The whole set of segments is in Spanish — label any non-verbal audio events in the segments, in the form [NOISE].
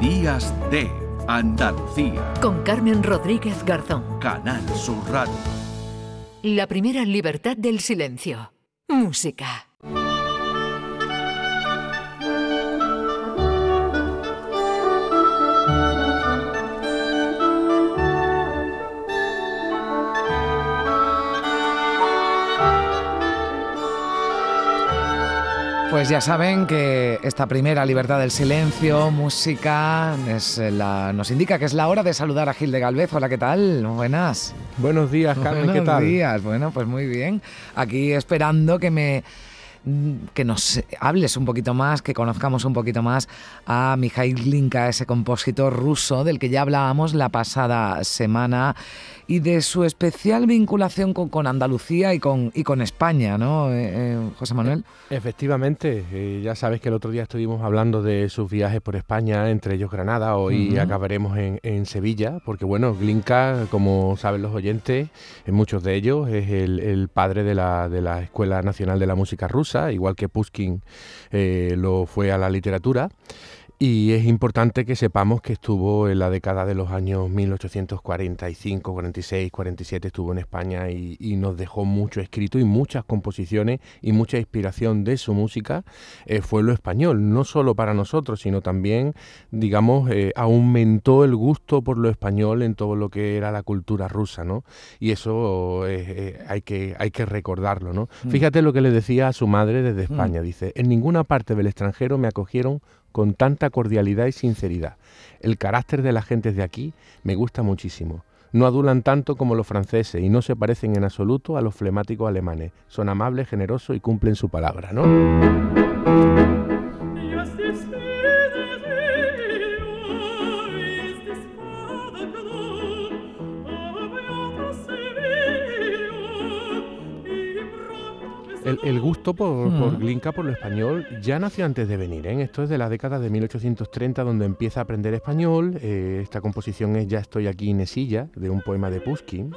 Días de Andalucía. Con Carmen Rodríguez Garzón. Canal Sur Radio. La primera libertad del silencio. Música. Pues ya saben que esta primera libertad del silencio, música, es la, nos indica que es la hora de saludar a Gil de Galvez. Hola, ¿qué tal? Buenas. Buenos días, Carmen, ¿qué tal? Buenos días, bueno, pues muy bien. Aquí esperando que me que nos hables un poquito más, que conozcamos un poquito más a Mikhail Glinka, ese compositor ruso del que ya hablábamos la pasada semana y de su especial vinculación con, Andalucía y con, y con España, ¿no, eh, eh, José Manuel? Efectivamente, eh, ya sabes que el otro día estuvimos hablando de sus viajes por España, entre ellos Granada, hoy acabaremos en, Sevilla, porque bueno, Glinka, como saben los oyentes, en muchos de ellos es el, padre de la, de la, Escuela Nacional de la Música Rusa, igual que Pushkin lo fue a la literatura. Y es importante que sepamos que estuvo en la década de los años 1845, 46, 47, estuvo en España y, nos dejó mucho escrito y muchas composiciones y mucha inspiración de su música eh, fue lo español, no solo para nosotros, sino también, digamos, eh, aumentó el gusto por lo español en todo lo que era la cultura rusa, ¿no? Y eso eh, hay, que, hay que recordarlo, ¿no? Mm. Fíjate lo que le decía a su madre desde mm. España, dice, en ninguna parte del extranjero me acogieron con tanta cordialidad y sinceridad. El carácter de las gentes de aquí me gusta muchísimo. No adulan tanto como los franceses y no se parecen en absoluto a los flemáticos alemanes. Son amables, generosos y cumplen su palabra, ¿no? El, gusto por, por, Glinka, por lo español, ya nació antes de venir. ¿eh? Esto es de la década de 1830, donde empieza a aprender español. Eh, esta composición es Ya estoy aquí, Nesilla, de un poema de Pushkin.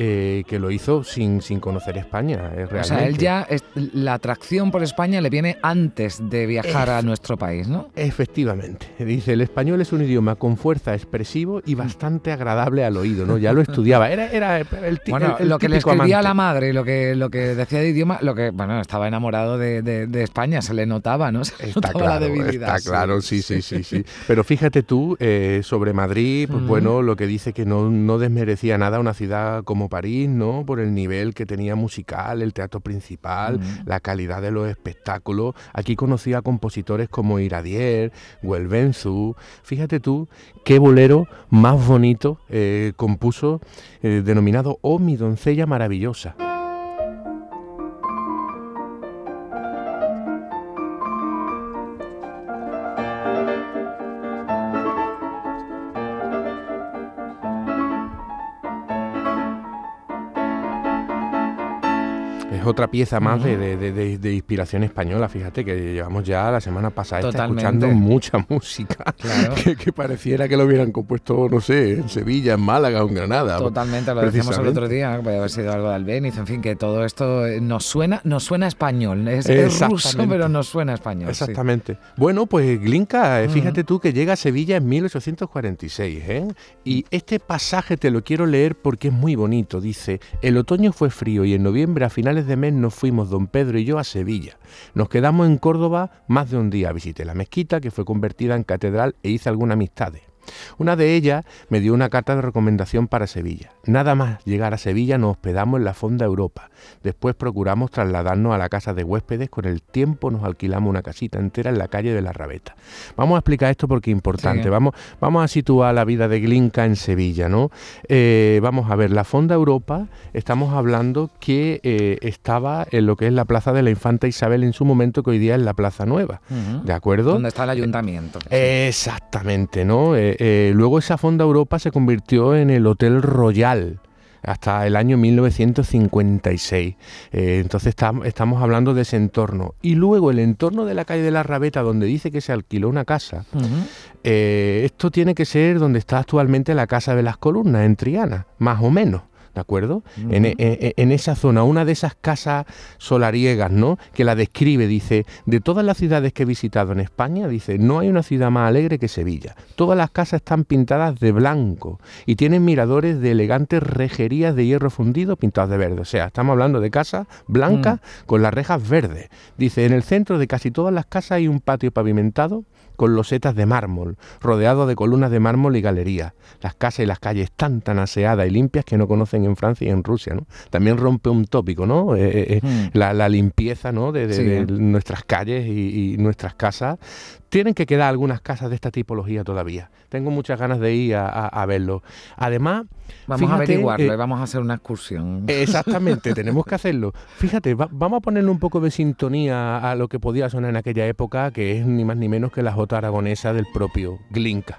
Eh, que lo hizo sin, sin conocer España. realmente. O sea, él ya, la atracción por España le viene antes de viajar a nuestro país, ¿no? Efectivamente. Dice, el español es un idioma con fuerza expresivo y bastante agradable al oído, ¿no? Ya lo estudiaba. Era, era el, bueno, lo que le escribía a la madre, lo que, lo que decía de idioma, lo que, bueno, estaba enamorado de, de, España, se le notaba, ¿no? [LAUGHS] Se está notaba claro, la debilidad. Está claro, sí, sí, sí, sí. [LAUGHS] Pero fíjate tú, eh, sobre Madrid, pues bueno, lo que dice que no, no desmerecía nada una ciudad como París, ¿no? Por el nivel que tenía musical, el teatro principal, la calidad de los espectáculos. Aquí conocía a compositores como Iradier, Huelvenzu. Fíjate tú qué bolero más bonito eh, compuso, eh, denominado Oh, mi doncella maravillosa. Otra pieza más de, inspiración española, fíjate que llevamos ya la semana pasada escuchando mucha [LAUGHS] música que, pareciera que lo hubieran compuesto, no sé, en Sevilla, en Málaga o en Granada. Totalmente, lo decíamos el otro día, puede haber sido algo de Albeniz, en fin, que todo esto nos suena, nos suena español, es, ruso, pero nos suena español. Exactamente. Bueno, pues Glinka, eh, fíjate tú que llega a Sevilla en 1846, ¿eh? Y este pasaje te lo quiero leer porque es muy bonito. Dice, el otoño fue frío y en noviembre a finales de mes nos fuimos don Pedro y yo a Sevilla. Nos quedamos en Córdoba más de un día. Visité la mezquita que fue convertida en catedral e hice algunas amistades. Una de ellas me dio una carta de recomendación para Sevilla. Nada más llegar a Sevilla nos hospedamos en la Fonda Europa. Después procuramos trasladarnos a la casa de huéspedes. Con el tiempo nos alquilamos una casita entera en la calle de la Rabeta. Vamos a explicar esto porque es importante. Vamos, vamos a situar la vida de Glinka en Sevilla, ¿no? Eh, vamos a ver, la Fonda Europa, estamos hablando que eh, estaba en lo que es la Plaza de la Infanta Isabel en su momento, que hoy día es la Plaza Nueva. ¿De acuerdo? Donde está el ayuntamiento. exactamente, ¿no? Eh, luego esa Fonda Europa se convirtió en el Hotel Royal hasta el año 1956. Eh, entonces estamos hablando de ese entorno. Y luego el entorno de la calle de la Rabeta, donde dice que se alquiló una casa, eh, esto tiene que ser donde está actualmente la Casa de las Columnas, en Triana, más o menos. ¿De acuerdo? en, esa zona, una de esas casas solariegas, ¿no? Que la describe, dice, de todas las ciudades que he visitado en España, dice, no hay una ciudad más alegre que Sevilla. Todas las casas están pintadas de blanco y tienen miradores de elegantes rejerías de hierro fundido pintados de verde. O sea, estamos hablando de casas blancas mm. con las rejas verdes. Dice, en el centro de casi todas las casas hay un patio pavimentado con losetas de mármol, rodeado de columnas de mármol y galerías. Las casas y las calles están tan aseadas y limpias que no conocen en Francia y en Rusia. ¿no? También rompe un tópico, ¿no? Eh, eh, eh, hmm. la, limpieza ¿no? de, nuestras calles y, nuestras casas. Tienen que quedar algunas casas de esta tipología todavía. Tengo muchas ganas de ir a, verlo. Además... Vamos a averiguarlo y vamos a hacer una excursión. Exactamente, [LAUGHS] tenemos que hacerlo. Fíjate, vamos a ponerle un poco de sintonía a lo que podía sonar en aquella época, que es ni más ni menos que la aragonesa del propio Glinka.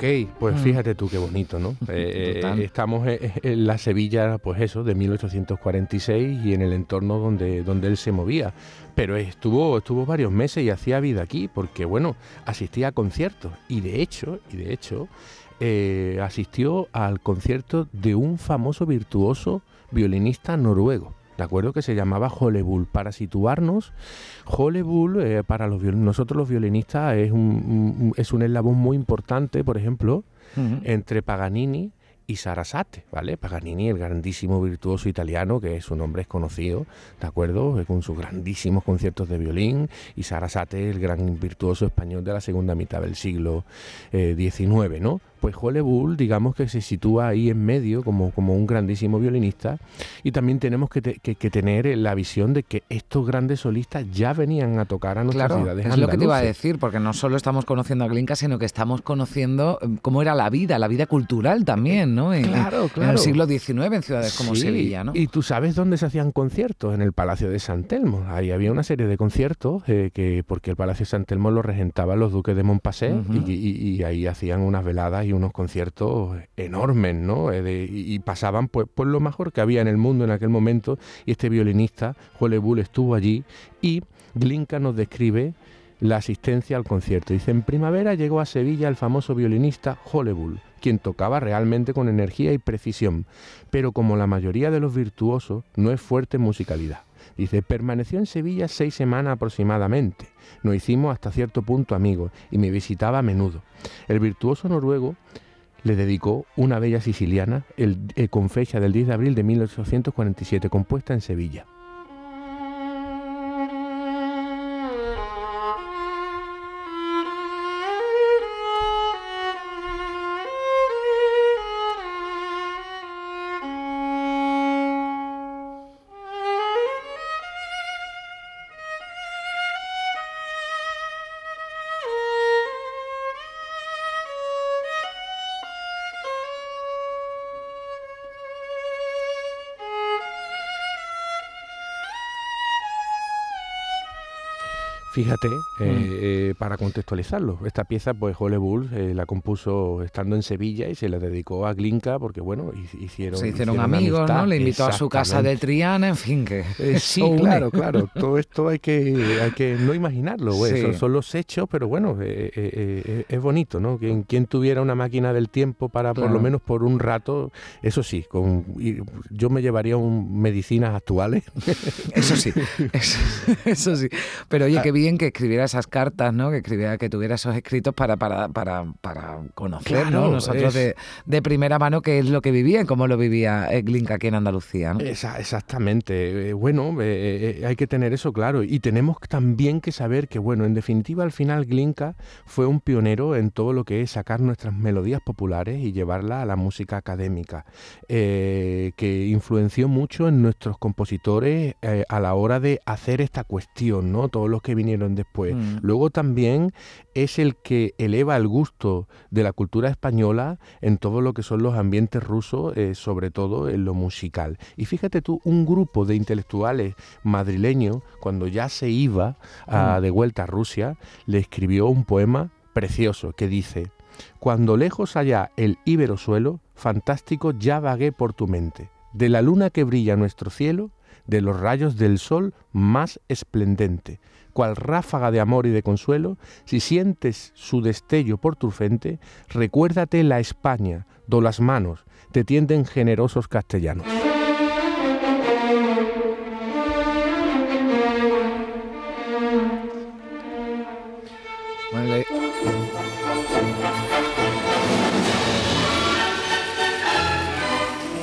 Ok, pues mm. fíjate tú qué bonito, ¿no? [LAUGHS] Eh, eh, estamos en la Sevilla, pues eso, de 1846 y en el entorno donde, donde él se movía. Pero estuvo, estuvo varios meses y hacía vida aquí, porque bueno, asistía a conciertos. Y de hecho, y de hecho, eh, asistió al concierto de un famoso virtuoso violinista noruego. ¿De acuerdo? Que se llamaba Hollywood. Para situarnos, Hollywood eh, para los nosotros los violinistas es un, es un eslabón muy importante, por ejemplo, entre Paganini y Sarasate, ¿vale? Paganini, el grandísimo virtuoso italiano, que su nombre es conocido, ¿de acuerdo? Con sus grandísimos conciertos de violín, y Sarasate, el gran virtuoso español de la segunda mitad del siglo XIX, eh, ¿no? Pues Hollywood, digamos que se sitúa ahí en medio como, como un grandísimo violinista y también tenemos que, tener la visión de que estos grandes solistas ya venían a tocar a nuestras claro, ciudades Es lo que te iba a decir, porque no solo estamos conociendo a Glinka, sino que estamos conociendo em, cómo era la vida, la vida cultural también, ¿no? En, claro, claro. En el siglo XIX en ciudades como Sevilla, ¿no? Y tú sabes dónde se hacían conciertos, en el Palacio de San Telmo. Ahí había una serie de conciertos eh, que porque el Palacio de San Telmo lo regentaban los duques de Montpasset y, ahí hacían unas veladas y unos conciertos enormes, ¿no? Eh, y, pasaban pues, por lo mejor que había en el mundo en aquel momento y este violinista, Jole Bull, estuvo allí y Glinka nos describe la asistencia al concierto. Dice, en primavera llegó a Sevilla el famoso violinista Jole Bull, quien tocaba realmente con energía y precisión, pero como la mayoría de los virtuosos, no es fuerte en musicalidad. Dice, permaneció en Sevilla seis semanas aproximadamente. Nos hicimos hasta cierto punto amigos y me visitaba a menudo. El virtuoso noruego le dedicó una bella siciliana eh, con fecha del 10 de abril de 1847, compuesta en Sevilla. Fíjate, eh, mm. eh, para contextualizarlo, esta pieza, pues Hollywood eh, la compuso estando en Sevilla y se la dedicó a Glinka porque, bueno, hicieron. Se hicieron, amigos, ¿no? Le invitó a su casa de Triana, en fin, que. sí, claro, claro. Todo esto hay que, hay que no imaginarlo, güey. Son, los hechos, pero bueno, es bonito, ¿no? Quien, quien, tuviera una máquina del tiempo para, por lo menos por un rato, eso sí, con, yo me llevaría un, medicinas actuales. Eso sí, [LAUGHS] eso, sí. Pero oye, qué bien que escribiera esas cartas, ¿no? Que escribiera, que tuviera esos escritos para, para, para, para conocer, Nosotros de, primera mano qué es lo que vivía y cómo lo vivía Glinka aquí en Andalucía, exactamente. Eh, bueno, eh, eh, hay que tener eso claro. Y tenemos también que saber que, bueno, en definitiva, al final Glinka fue un pionero en todo lo que es sacar nuestras melodías populares y llevarla a la música académica, que influenció mucho en nuestros compositores a la hora de hacer esta cuestión, ¿no? Todos los que vinieron vinieron después. Mm. Luego también es el que eleva el gusto de la cultura española en todo lo que son los ambientes rusos, eh, sobre todo en lo musical. Y fíjate tú, un grupo de intelectuales madrileños, cuando ya se iba a- Mm. de vuelta a Rusia, le escribió un poema precioso que dice, Cuando lejos allá el íbero suelo, fantástico ya vagué por tu mente, de la luna que brilla nuestro cielo, de los rayos del sol más esplendente, cual ráfaga de amor y de consuelo, si sientes su destello por tu frente, recuérdate la España, do las manos te tienden generosos castellanos.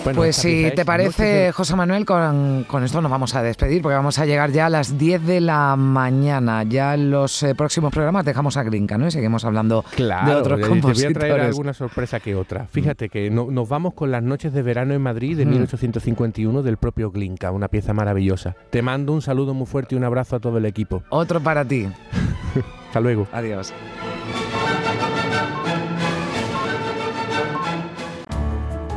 Bueno, Pues si te parece, José Manuel, con, con esto nos vamos a despedir porque vamos a llegar ya a las 10 de la mañana. Ya en los eh, próximos programas dejamos a Grinca, ¿no? Y seguimos hablando Claro, de otros y te voy a compositores. traer alguna sorpresa que otra. Fíjate que no- nos vamos con las noches de verano en Madrid de Mm. 1851 del propio Glinka, una pieza maravillosa. Te mando un saludo muy fuerte y un abrazo a todo el equipo. Otro para ti. [LAUGHS] Hasta luego. Adiós.